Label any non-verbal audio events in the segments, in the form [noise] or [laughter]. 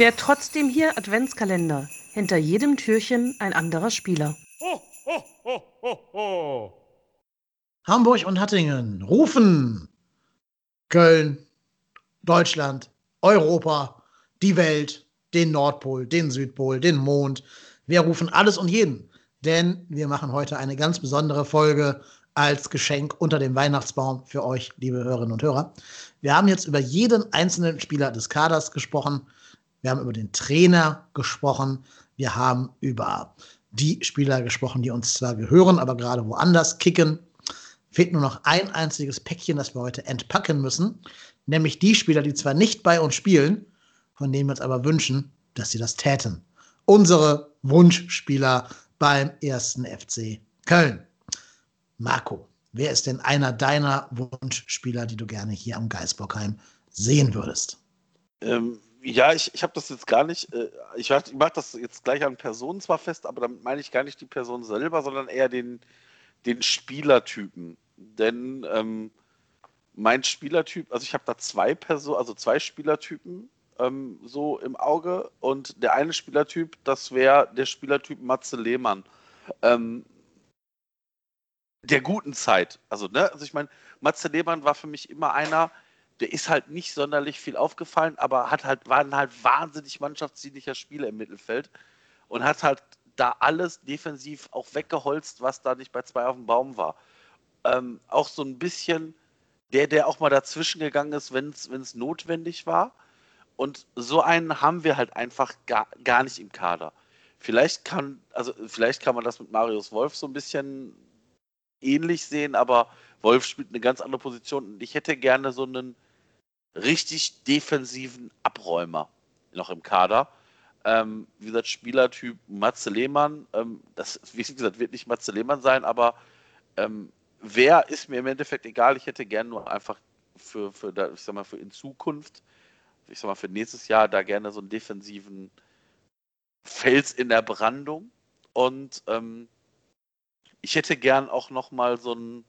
Wer trotzdem hier Adventskalender. Hinter jedem Türchen ein anderer Spieler. Ho, ho, ho, ho, ho. Hamburg und Hattingen rufen Köln, Deutschland, Europa, die Welt, den Nordpol, den Südpol, den Mond. Wir rufen alles und jeden, denn wir machen heute eine ganz besondere Folge als Geschenk unter dem Weihnachtsbaum für euch, liebe Hörerinnen und Hörer. Wir haben jetzt über jeden einzelnen Spieler des Kaders gesprochen. Wir haben über den Trainer gesprochen. Wir haben über die Spieler gesprochen, die uns zwar gehören, aber gerade woanders kicken. Fehlt nur noch ein einziges Päckchen, das wir heute entpacken müssen, nämlich die Spieler, die zwar nicht bei uns spielen, von denen wir uns aber wünschen, dass sie das täten. Unsere Wunschspieler beim ersten FC Köln. Marco, wer ist denn einer deiner Wunschspieler, die du gerne hier am Geisbockheim sehen würdest? Ähm, ja, ich, ich habe das jetzt gar nicht, äh, ich, mache das jetzt gleich an Personen zwar fest, aber damit meine ich gar nicht die Person selber, sondern eher den, den Spielertypen. Denn ähm, mein Spielertyp, also ich habe da zwei Personen, also zwei Spielertypen ähm, so im Auge und der eine Spielertyp, das wäre der Spielertyp Matze Lehmann. Ähm, der guten Zeit. Also, ne, also ich meine, Matze Lehmann war für mich immer einer, der ist halt nicht sonderlich viel aufgefallen, aber hat halt, war halt wahnsinnig mannschaftsdienlicher Spieler im Mittelfeld und hat halt da alles defensiv auch weggeholzt, was da nicht bei zwei auf dem Baum war. Ähm, auch so ein bisschen der, der auch mal dazwischen gegangen ist, wenn es notwendig war. Und so einen haben wir halt einfach gar, gar nicht im Kader. Vielleicht kann, also vielleicht kann man das mit Marius Wolf so ein bisschen ähnlich sehen, aber Wolf spielt eine ganz andere Position und ich hätte gerne so einen richtig defensiven Abräumer noch im Kader. Ähm, wie gesagt, Spielertyp Matze Lehmann. Ähm, das, [laughs] wie gesagt, wird nicht Matze Lehmann sein, aber ähm, wer ist mir im Endeffekt egal. Ich hätte gerne nur einfach für, für, ich sag mal, für in Zukunft, ich sag mal, für nächstes Jahr da gerne so einen defensiven Fels in der Brandung. Und ähm, ich hätte gern auch noch mal so einen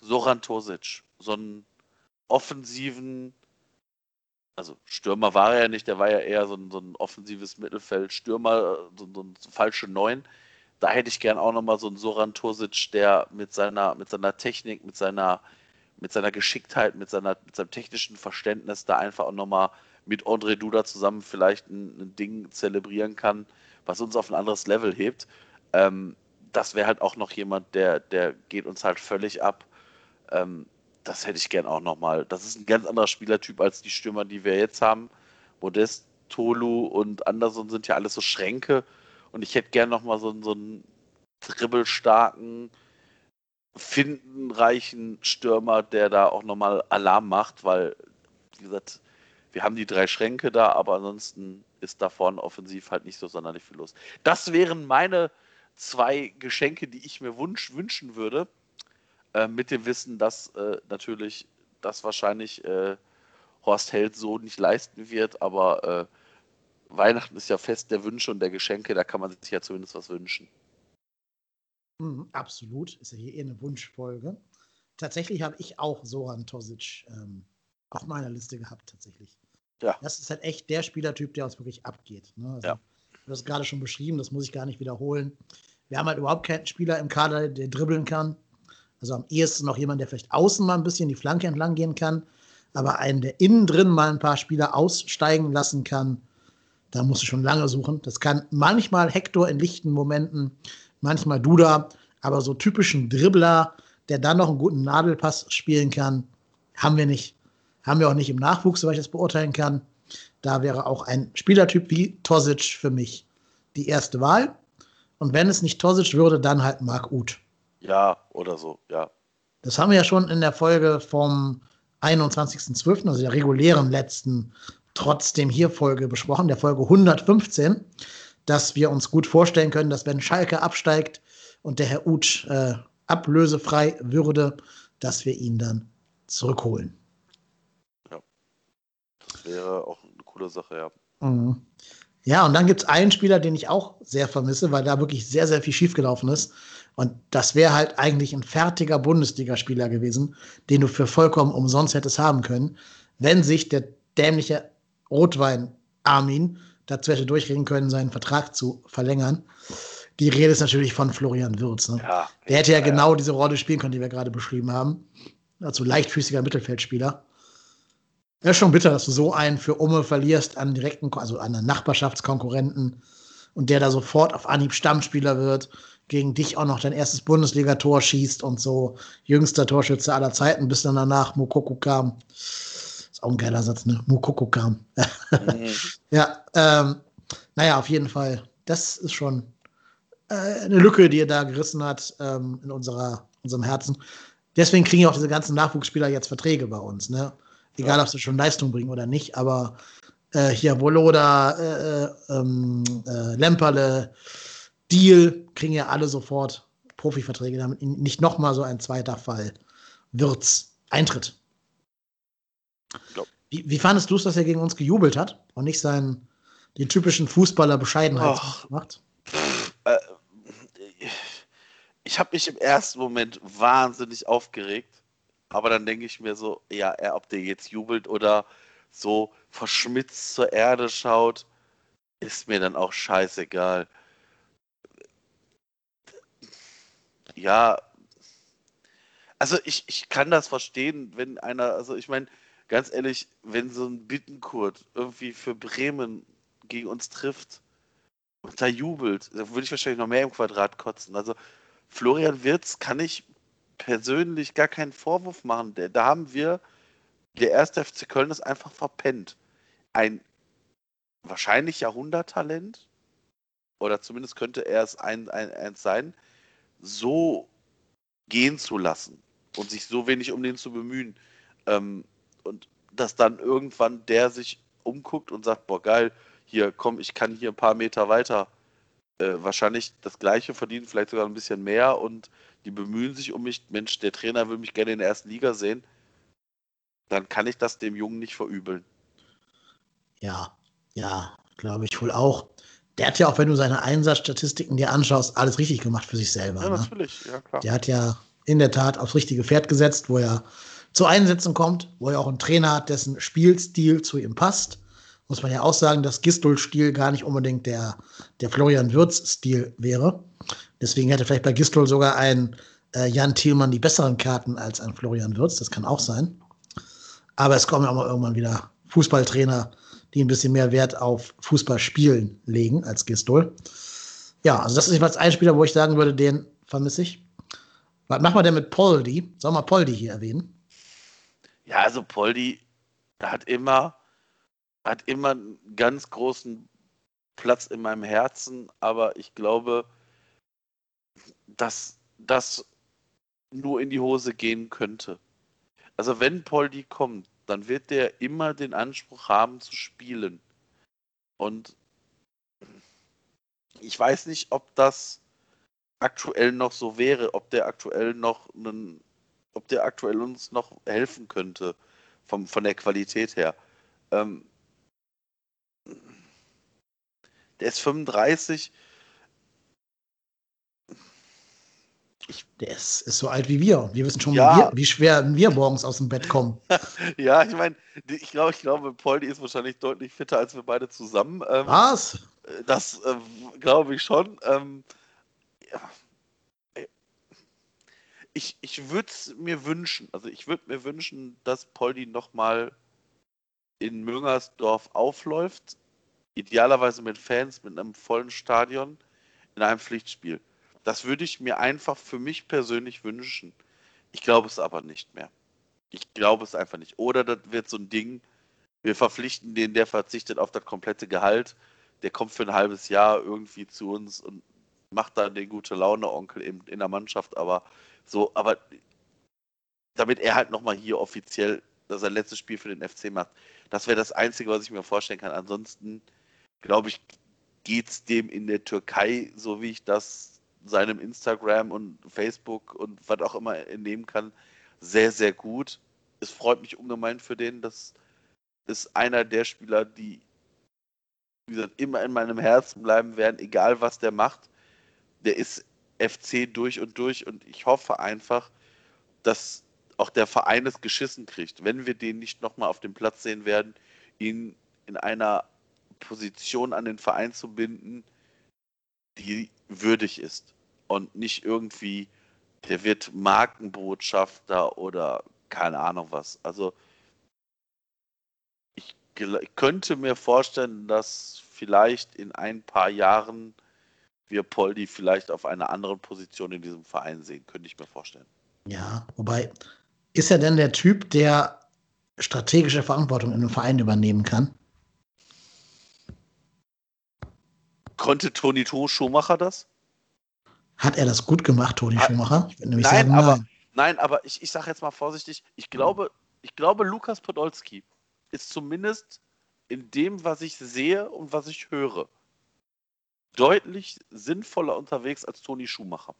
Soran Tosic, so einen offensiven, also Stürmer war er ja nicht, der war ja eher so ein, so ein offensives Mittelfeld, Stürmer, so, so ein falsche Neun. Da hätte ich gern auch noch mal so einen Soran Tosic, der mit seiner, mit seiner Technik, mit seiner, mit seiner Geschicktheit, mit, seiner, mit seinem technischen Verständnis da einfach auch noch mal mit André Duda zusammen vielleicht ein, ein Ding zelebrieren kann, was uns auf ein anderes Level hebt. Ähm, das wäre halt auch noch jemand, der, der geht uns halt völlig ab. Ähm, das hätte ich gern auch nochmal. Das ist ein ganz anderer Spielertyp als die Stürmer, die wir jetzt haben. Modest, Tolu und Anderson sind ja alles so Schränke. Und ich hätte gern nochmal so, so einen dribbelstarken, findenreichen Stürmer, der da auch nochmal Alarm macht, weil, wie gesagt, wir haben die drei Schränke da, aber ansonsten ist da vorne offensiv halt nicht so sonderlich viel los. Das wären meine zwei Geschenke, die ich mir wünschen würde, äh, mit dem Wissen, dass äh, natürlich das wahrscheinlich äh, Horst Held so nicht leisten wird, aber äh, Weihnachten ist ja Fest der Wünsche und der Geschenke, da kann man sich ja zumindest was wünschen. Mhm, absolut, ist ja hier eher eine Wunschfolge. Tatsächlich habe ich auch Soran Tosic ähm, auf meiner Liste gehabt, tatsächlich. Ja. Das ist halt echt der Spielertyp, der uns wirklich abgeht. Ne? Also, ja. Du hast gerade schon beschrieben, das muss ich gar nicht wiederholen. Wir haben halt überhaupt keinen Spieler im Kader, der dribbeln kann. Also am ehesten noch jemand, der vielleicht außen mal ein bisschen die Flanke entlang gehen kann. Aber einen, der innen drin mal ein paar Spieler aussteigen lassen kann, da musst du schon lange suchen. Das kann manchmal Hector in lichten Momenten, manchmal Duda, aber so typischen Dribbler, der dann noch einen guten Nadelpass spielen kann, haben wir nicht. Haben wir auch nicht im Nachwuchs, soweit ich das beurteilen kann. Da wäre auch ein Spielertyp wie Tosic für mich die erste Wahl. Und wenn es nicht Tosic würde, dann halt Marc Uth. Ja, oder so, ja. Das haben wir ja schon in der Folge vom 21.12., also der regulären letzten trotzdem hier Folge besprochen, der Folge 115, dass wir uns gut vorstellen können, dass wenn Schalke absteigt und der Herr Uth äh, ablösefrei würde, dass wir ihn dann zurückholen. Ja. Das wäre auch eine coole Sache, ja. Mhm. Ja, und dann gibt es einen Spieler, den ich auch sehr vermisse, weil da wirklich sehr, sehr viel schiefgelaufen ist. Und das wäre halt eigentlich ein fertiger Bundesligaspieler gewesen, den du für vollkommen umsonst hättest haben können, wenn sich der dämliche Rotwein Armin dazu hätte durchreden können, seinen Vertrag zu verlängern. Die Rede ist natürlich von Florian Würz. Ne? Ja, Der hätte ja, ja, genau diese Rolle spielen können, die wir gerade beschrieben haben. Also leichtfüßiger Mittelfeldspieler. Ja, schon bitter, dass du so einen für Umme verlierst an direkten, also an einen Nachbarschaftskonkurrenten und der da sofort auf Anhieb Stammspieler wird, gegen dich auch noch dein erstes Bundesligator schießt und so jüngster Torschütze aller Zeiten, bis dann danach Mokoko kam. Ist auch ein geiler Satz, ne? Mokoko kam. Mhm. [laughs] ja, ähm, naja, auf jeden Fall. Das ist schon äh, eine Lücke, die er da gerissen hat ähm, in unserer, unserem Herzen. Deswegen kriegen ja auch diese ganzen Nachwuchsspieler jetzt Verträge bei uns, ne? Egal, ja. ob sie schon Leistung bringen oder nicht, aber äh, hier Woloda, äh, äh, ähm, äh, Lemperle, Deal kriegen ja alle sofort Profiverträge, damit nicht nochmal so ein zweiter Fall Wirtz eintritt. Wie, wie, fandest du es, dass er gegen uns gejubelt hat und nicht seinen den typischen Fußballer Bescheidenheit macht? Äh, ich habe mich im ersten Moment wahnsinnig aufgeregt, aber dann denke ich mir so, ja, ob der jetzt jubelt oder so verschmitzt zur Erde schaut, ist mir dann auch scheißegal. Ja, also ich, ich kann das verstehen, wenn einer, also ich meine, ganz ehrlich, wenn so ein Bittenkurt irgendwie für Bremen gegen uns trifft und da jubelt, da würde ich wahrscheinlich noch mehr im Quadrat kotzen. Also Florian Wirz kann ich persönlich gar keinen Vorwurf machen. Da haben wir der erste FC Köln ist einfach verpennt. Ein wahrscheinlich Jahrhunderttalent, oder zumindest könnte er es ein, ein, eins sein, so gehen zu lassen und sich so wenig um den zu bemühen. Ähm, und dass dann irgendwann der sich umguckt und sagt, boah geil, hier komm, ich kann hier ein paar Meter weiter äh, wahrscheinlich das gleiche verdienen, vielleicht sogar ein bisschen mehr und die bemühen sich um mich. Mensch, der Trainer will mich gerne in der ersten Liga sehen dann kann ich das dem Jungen nicht verübeln. Ja, ja, glaube ich wohl auch. Der hat ja auch, wenn du seine Einsatzstatistiken dir anschaust, alles richtig gemacht für sich selber. Ja, ne? natürlich, ja klar. Der hat ja in der Tat aufs richtige Pferd gesetzt, wo er zu Einsätzen kommt, wo er auch einen Trainer hat, dessen Spielstil zu ihm passt. Muss man ja auch sagen, dass Gistol-Stil gar nicht unbedingt der, der Florian Würz-Stil wäre. Deswegen hätte vielleicht bei Gistol sogar ein äh, Jan Thielmann die besseren Karten als ein Florian Würz. Das kann auch sein. Aber es kommen auch mal irgendwann wieder Fußballtrainer, die ein bisschen mehr Wert auf Fußballspielen legen als Gistol. Ja, also das ist jedenfalls ein Spieler, wo ich sagen würde, den vermisse ich. Was machen wir denn mit Poldi? Sollen wir Poldi hier erwähnen? Ja, also Poldi hat immer, hat immer einen ganz großen Platz in meinem Herzen, aber ich glaube, dass das nur in die Hose gehen könnte. Also wenn Poldi kommt, dann wird der immer den Anspruch haben zu spielen. Und ich weiß nicht, ob das aktuell noch so wäre, ob der aktuell noch einen, ob der aktuell uns noch helfen könnte vom, von der Qualität her. Ähm, der ist 35, Ich, der ist, ist, so alt wie wir. Wir wissen schon, ja. wie, wie, schwer wir morgens aus dem Bett kommen. [laughs] ja, ich meine, ich glaube, ich glaube, Poldi ist wahrscheinlich deutlich fitter als wir beide zusammen. Ähm, Was? Das äh, glaube ich schon. Ähm, ja. Ich, ich würde es mir wünschen, also ich würde mir wünschen, dass Poldi nochmal in Müngersdorf aufläuft. Idealerweise mit Fans, mit einem vollen Stadion in einem Pflichtspiel. Das würde ich mir einfach für mich persönlich wünschen. Ich glaube es aber nicht mehr. Ich glaube es einfach nicht. Oder das wird so ein Ding, wir verpflichten den, der verzichtet auf das komplette Gehalt, der kommt für ein halbes Jahr irgendwie zu uns und macht dann den gute Laune-Onkel in, in der Mannschaft, aber so, aber damit er halt nochmal hier offiziell sein letztes Spiel für den FC macht, das wäre das Einzige, was ich mir vorstellen kann. Ansonsten, glaube ich, geht es dem in der Türkei, so wie ich das seinem Instagram und Facebook und was auch immer entnehmen kann, sehr, sehr gut. Es freut mich ungemein für den. Das ist einer der Spieler, die, wie gesagt, immer in meinem Herzen bleiben werden, egal was der macht. Der ist FC durch und durch und ich hoffe einfach, dass auch der Verein es geschissen kriegt, wenn wir den nicht nochmal auf dem Platz sehen werden, ihn in einer Position an den Verein zu binden, die würdig ist. Und nicht irgendwie, der wird Markenbotschafter oder keine Ahnung was. Also ich, könnte mir vorstellen, dass vielleicht in ein paar Jahren wir Poldi vielleicht auf einer anderen Position in diesem Verein sehen, könnte ich mir vorstellen. Ja, wobei, ist er denn der Typ, der strategische Verantwortung in einem Verein übernehmen kann? Konnte Toni To Schumacher das? Hat er das gut gemacht, Toni Hat, Schumacher? Ich nein, sagen, aber, nein. nein, aber ich, ich sage jetzt mal vorsichtig, ich glaube, ich glaube, Lukas Podolski ist zumindest in dem, was ich sehe und was ich höre, deutlich sinnvoller unterwegs als Toni Schumacher.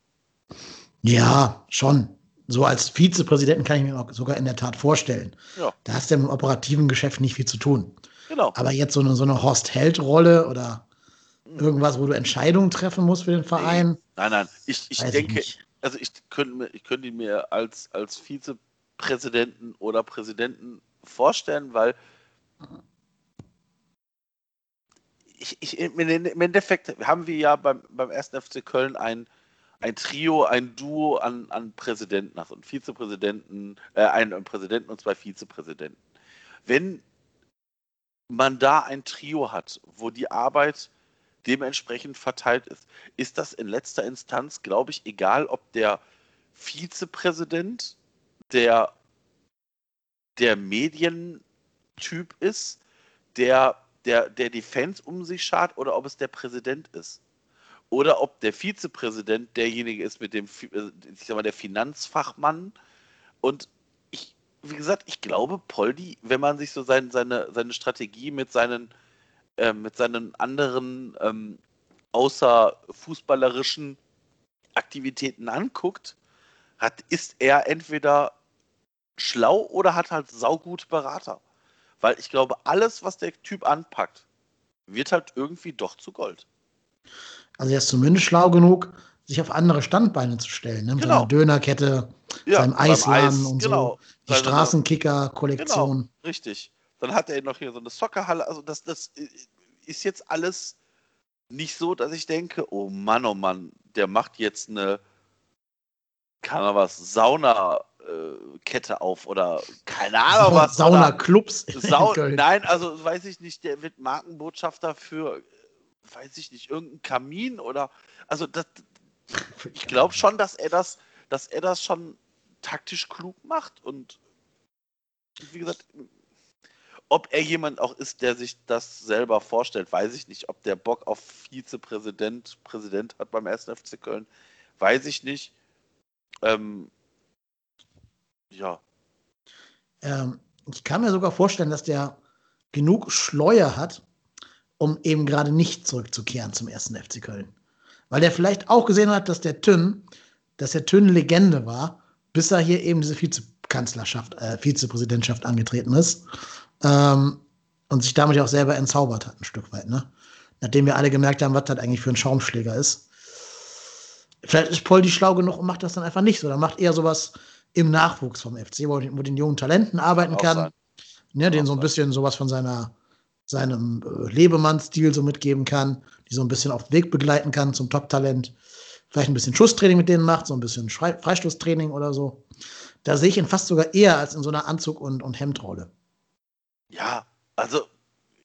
Ja, schon. So als Vizepräsidenten kann ich mir auch sogar in der Tat vorstellen. Ja. Da hast du im operativen Geschäft nicht viel zu tun. Genau. Aber jetzt so eine, so eine Horst-Held-Rolle oder irgendwas, wo du Entscheidungen treffen musst für den Verein? Nein, nein. Ich, ich denke, ich also ich könnte, ich könnte ihn mir als, als Vizepräsidenten oder Präsidenten vorstellen, weil ich, ich, im Endeffekt haben wir ja beim, beim 1. FC Köln ein, ein Trio, ein Duo an, an Präsidenten, also einen Vizepräsidenten, äh, einen Präsidenten und zwei Vizepräsidenten. Wenn man da ein Trio hat, wo die Arbeit dementsprechend verteilt ist, ist das in letzter Instanz, glaube ich, egal, ob der Vizepräsident der, der Medientyp ist, der, der, der die Fans um sich schart oder ob es der Präsident ist. Oder ob der Vizepräsident derjenige ist mit dem, äh, ich sag mal, der Finanzfachmann. Und ich, wie gesagt, ich glaube, Poldi, wenn man sich so sein, seine, seine Strategie mit seinen äh, mit seinen anderen ähm, außer fußballerischen Aktivitäten anguckt, hat, ist er entweder schlau oder hat halt saugute Berater. Weil ich glaube, alles, was der Typ anpackt, wird halt irgendwie doch zu Gold. Also er ist zumindest schlau genug, sich auf andere Standbeine zu stellen. Ne? Mit genau. seiner Dönerkette, ja, seinem Eisladen Eis, und genau. so. Die Straßenkicker-Kollektion. Genau, richtig. Dann hat er noch hier so eine Soccerhalle. Also das, das ist jetzt alles nicht so, dass ich denke, oh Mann, oh Mann, der macht jetzt eine, kann er was, Sauna-Kette äh, auf oder keine Ahnung was. Sauna-Clubs. Sau Nein, also weiß ich nicht, der wird Markenbotschafter für, weiß ich nicht, irgendein Kamin oder, also das, [laughs] ich glaube schon, dass er das, dass er das schon taktisch klug macht und wie gesagt, ob er jemand auch ist, der sich das selber vorstellt, weiß ich nicht. Ob der Bock auf Vizepräsident, Präsident hat beim 1. FC Köln, weiß ich nicht. Ähm, ja. Ähm, ich kann mir sogar vorstellen, dass der genug Schleuer hat, um eben gerade nicht zurückzukehren zum 1. FC Köln. Weil der vielleicht auch gesehen hat, dass der Tünn, dass der Tünn Legende war, bis er hier eben diese Vizekanzlerschaft, äh, Vizepräsidentschaft angetreten ist. Ähm, und sich damit ja auch selber entzaubert hat, ein Stück weit, ne? Nachdem wir alle gemerkt haben, was das eigentlich für ein Schaumschläger ist. Vielleicht ist Poldi schlau genug und macht das dann einfach nicht so. Dann macht eher sowas im Nachwuchs vom FC, wo, wo den jungen Talenten arbeiten kann. Ne, den so ein bisschen sowas von seiner, seinem äh, Lebemann-Stil so mitgeben kann, die so ein bisschen auf den Weg begleiten kann zum Top-Talent. Vielleicht ein bisschen Schusstraining mit denen macht, so ein bisschen Freistoßtraining oder so. Da sehe ich ihn fast sogar eher als in so einer Anzug- und, und Hemdrolle. Ja, also,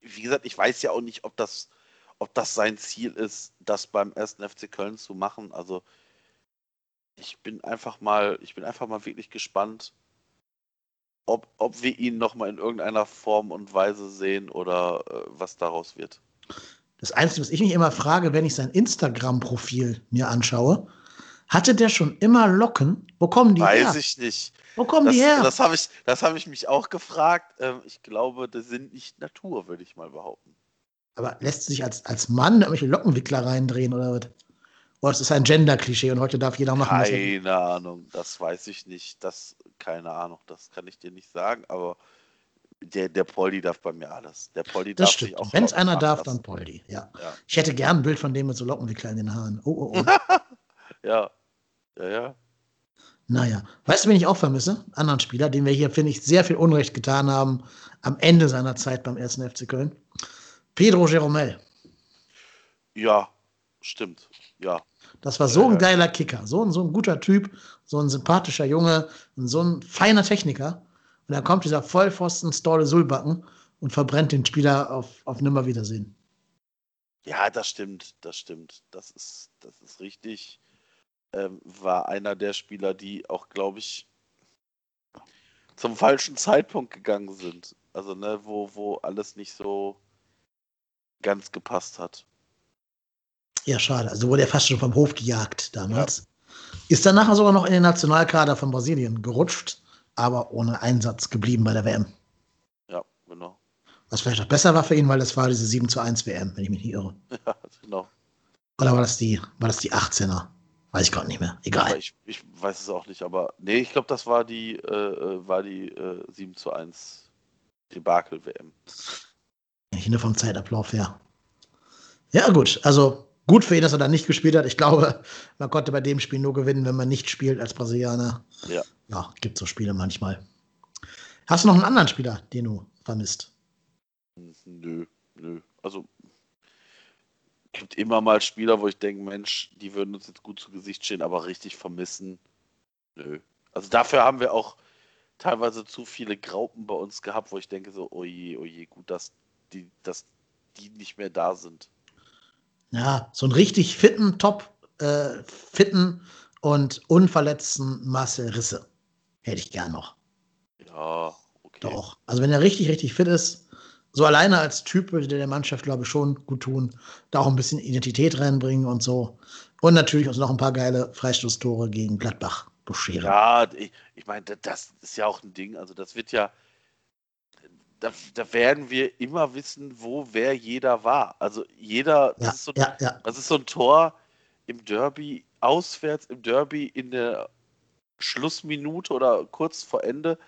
wie gesagt, ich weiß ja auch nicht, ob das, ob das sein Ziel ist, das beim ersten FC Köln zu machen. Also, ich bin einfach mal, ich bin einfach mal wirklich gespannt, ob, ob wir ihn nochmal in irgendeiner Form und Weise sehen oder äh, was daraus wird. Das Einzige, was ich mich immer frage, wenn ich sein Instagram-Profil mir anschaue, hatte der schon immer Locken? Wo kommen die Weiß her? Weiß ich nicht. Wo kommen das, die her? Das habe ich, hab ich mich auch gefragt. Ähm, ich glaube, das sind nicht Natur, würde ich mal behaupten. Aber lässt sich als, als Mann irgendwelche Lockenwickler reindrehen oder was? Oder ist das ein Gender-Klischee und heute darf jeder machen, Keine was Ahnung, das weiß ich nicht. Das, keine Ahnung, das kann ich dir nicht sagen, aber der, der Poldi darf bei mir alles. Der Poldi das darf stimmt. auch. Wenn es einer darf, lassen. dann Poldi. Ja. ja. Ich hätte gern ein Bild von dem mit so Lockenwickler in den Haaren. Oh, oh, oh. [laughs] ja. Ja, ja. Naja, weißt du, wen ich auch vermisse? Anderen Spieler, den wir hier, finde ich, sehr viel Unrecht getan haben am Ende seiner Zeit beim 1. FC Köln. Pedro Jeromel. Ja, stimmt. Ja. Das war so ein geiler Kicker, so ein, so ein guter Typ, so ein sympathischer Junge, so ein feiner Techniker. Und dann kommt dieser Vollpfosten Storle Sulbacken und verbrennt den Spieler auf, auf Nimmerwiedersehen. Ja, das stimmt, das stimmt. Das ist, das ist richtig. Ähm, war einer der Spieler, die auch, glaube ich, zum falschen Zeitpunkt gegangen sind. Also, ne, wo, wo alles nicht so ganz gepasst hat. Ja, schade. Also wurde er fast schon vom Hof gejagt damals. Ja. Ist dann nachher sogar noch in den Nationalkader von Brasilien gerutscht, aber ohne Einsatz geblieben bei der WM. Ja, genau. Was vielleicht auch besser war für ihn, weil das war diese 7 zu 1 WM, wenn ich mich nicht irre. [laughs] Ja, genau. Oder war das die, war das die 18er? Weiß ich gerade nicht mehr. Egal. Ich, ich, weiß es auch nicht, aber nee, ich glaube, das war die, äh, äh war die äh, 7 zu 1 Debakel-WM. Ich nur vom Zeitablauf her. Ja, gut. Also gut für ihn, dass er da nicht gespielt hat. Ich glaube, man konnte bei dem Spiel nur gewinnen, wenn man nicht spielt als Brasilianer. Ja. Ja, gibt so Spiele manchmal. Hast du noch einen anderen Spieler, den du vermisst? Nö, nö. Also gibt immer mal Spieler, wo ich denke, Mensch, die würden uns jetzt gut zu Gesicht stehen, aber richtig vermissen. Nö. Also dafür haben wir auch teilweise zu viele Graupen bei uns gehabt, wo ich denke so, oje, oje, gut, dass die, dass die nicht mehr da sind. Ja, so einen richtig fitten, top äh, fitten und unverletzten Marcel Risse hätte ich gern noch. Ja, okay. Doch. Also wenn er richtig, richtig fit ist, so alleine als Typ würde der Mannschaft, glaube ich, schon gut tun. Da auch ein bisschen Identität reinbringen und so. Und natürlich uns noch ein paar geile Freistoßtore gegen Gladbach bescheren. Ja, ich, ich meine, das ist ja auch ein Ding. Also das wird ja, da, da, werden wir immer wissen, wo wer jeder war. Also jeder, das, ist, so, ja, ja. das ist so ein Tor im Derby, auswärts im Derby in der Schlussminute oder kurz vor Ende.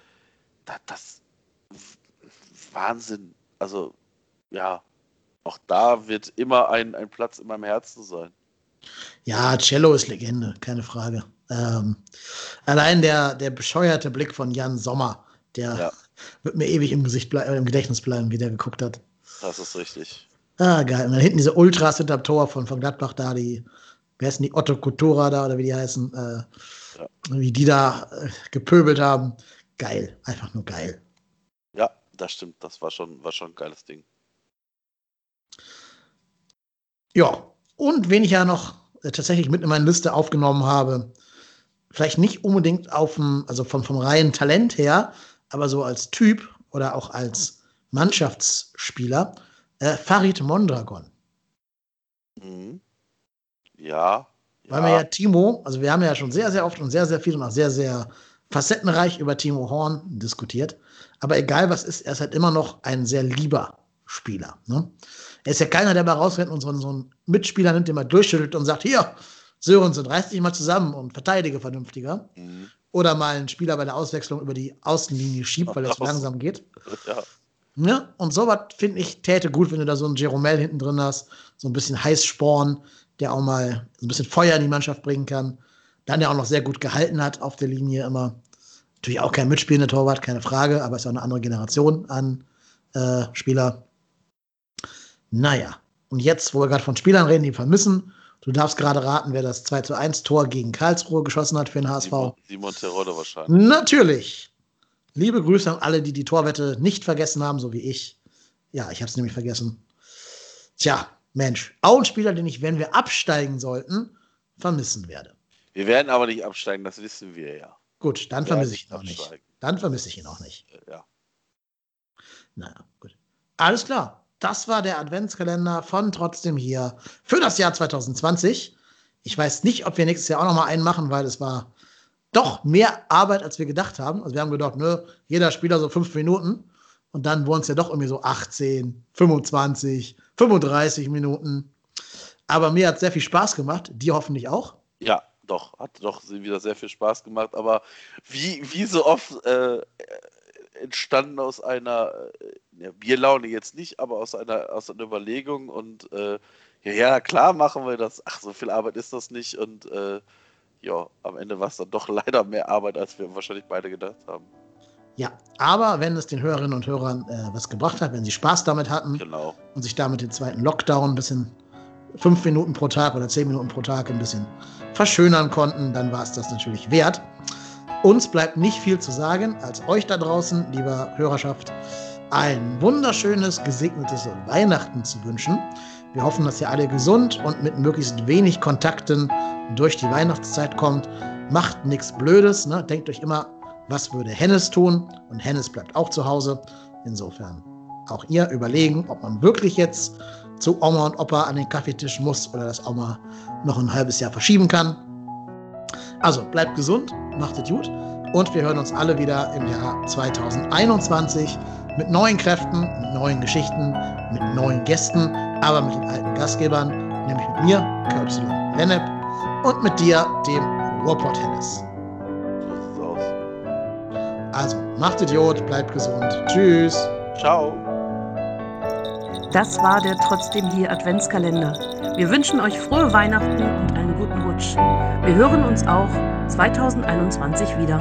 Das, das Wahnsinn. Also ja, auch da wird immer ein, ein Platz in meinem Herzen sein. Ja, Cello ist Legende, keine Frage. Ähm, allein der, der bescheuerte Blick von Jan Sommer, der ja. [laughs] wird mir ewig im, Gesicht äh, im Gedächtnis bleiben, wie der geguckt hat. Das ist richtig. Ah, geil. Und dann hinten diese Ultras hinterm Tor von, von Gladbach da, die, wer heißen die, Otto Kultura da oder wie die heißen, äh, ja. wie die da äh, gepöbelt haben. Geil, einfach nur geil. Ja, das stimmt. Das war schon, war schon ein geiles Ding. Ja, und wen ich ja noch äh, tatsächlich mit in meine Liste aufgenommen habe, vielleicht nicht unbedingt auf dem, also vom, vom reinen Talent her, aber so als Typ oder auch als Mannschaftsspieler, äh, Farid Mondragon. Mhm. Ja, Weil wir ja Timo, also wir haben ja schon sehr, sehr oft und sehr, sehr viel und auch sehr, sehr facettenreich über Timo Horn diskutiert. Aber egal was ist, er ist halt immer noch ein sehr lieber Spieler. Ne? Er ist ja keiner, der mal rausrennt und so, so einen Mitspieler nimmt, den mal durchschüttelt und sagt, hier, Sörensen, reiß dich mal zusammen und verteidige vernünftiger. Mhm. Oder mal einen Spieler bei der Auswechslung über die Außenlinie schiebt, weil es [laughs] langsam geht. Ja. Ja, und sowas finde ich täte gut, wenn du da so einen Jeromel hinten drin hast, so ein bisschen Heißsporn, der auch mal so ein bisschen Feuer in die Mannschaft bringen kann. Dann der auch noch sehr gut gehalten hat auf der Linie immer. Natürlich auch kein mitspielender Torwart, keine Frage, aber ist auch eine andere Generation an äh, Spieler. Naja, und jetzt, wo wir gerade von Spielern reden, die vermissen, du darfst gerade raten, wer das 2 zu 1 Tor gegen Karlsruhe geschossen hat für den HSV. Simon, Simon Terodde wahrscheinlich. Natürlich. Liebe Grüße an alle, die die Torwette nicht vergessen haben, so wie ich. Ja, ich habe es nämlich vergessen. Tja, Mensch, auch ein Spieler, den ich, wenn wir absteigen sollten, vermissen werde. Wir werden aber nicht absteigen, das wissen wir ja. Gut, dann vermisse ich ihn auch nicht. Dann vermisse ich ihn auch nicht. Ja. Naja, gut. Alles klar. Das war der Adventskalender von trotzdem hier für das Jahr 2020. Ich weiß nicht, ob wir nächstes Jahr auch noch mal einen machen, weil es war doch mehr Arbeit, als wir gedacht haben. Also wir haben gedacht, ne, jeder Spieler so fünf Minuten. Und dann wurden es ja doch irgendwie so 18, 25, 35 Minuten. Aber mir hat sehr viel Spaß gemacht. Dir hoffentlich auch. Ja, doch. Hat doch wieder sehr viel Spaß gemacht. Aber wie, wie so oft äh, entstanden aus einer äh, ja, Bierlaune jetzt nicht, aber aus einer, aus einer Überlegung und äh, ja, ja, klar machen wir das. Ach, so viel Arbeit ist das nicht. Und äh, ja, am Ende war es dann doch [laughs] leider mehr Arbeit, als wir wahrscheinlich beide gedacht haben. Ja, aber wenn es den Hörerinnen und Hörern äh, was gebracht hat, wenn sie Spaß damit hatten Genau. und sich damit den zweiten Lockdown ein bisschen fünf Minuten pro Tag oder zehn Minuten pro Tag ein bisschen verschönern konnten, dann war es das natürlich wert. Uns bleibt nicht viel zu sagen, als euch da draußen, lieber Hörerschaft, ein wunderschönes, gesegnetes Weihnachten zu wünschen. Wir hoffen, dass ihr alle gesund und mit möglichst wenig Kontakten durch die Weihnachtszeit kommt. Macht nichts Blödes. Ne? Denkt euch immer, was würde Hennes tun? Und Hennes bleibt auch zu Hause. Insofern auch ihr überlegen, ob man wirklich jetzt zu Oma und Opa an den Kaffeetisch muss oder das Oma noch ein halbes Jahr verschieben kann. Also bleibt gesund, macht es gut und wir hören uns alle wieder im Jahr 2021 mit neuen Kräften, mit neuen Geschichten, mit neuen Gästen, aber mit den alten Gastgebern, nämlich mit mir, Kurt Lennep, und mit dir, dem Ruhrpott Hennes. Also macht Idiot, bleibt gesund. Tschüss. Ciao. Das war der Trotzdem hier Adventskalender. Wir wünschen euch frohe Weihnachten und einen guten Rutsch. Wir hören uns auch 2021 wieder.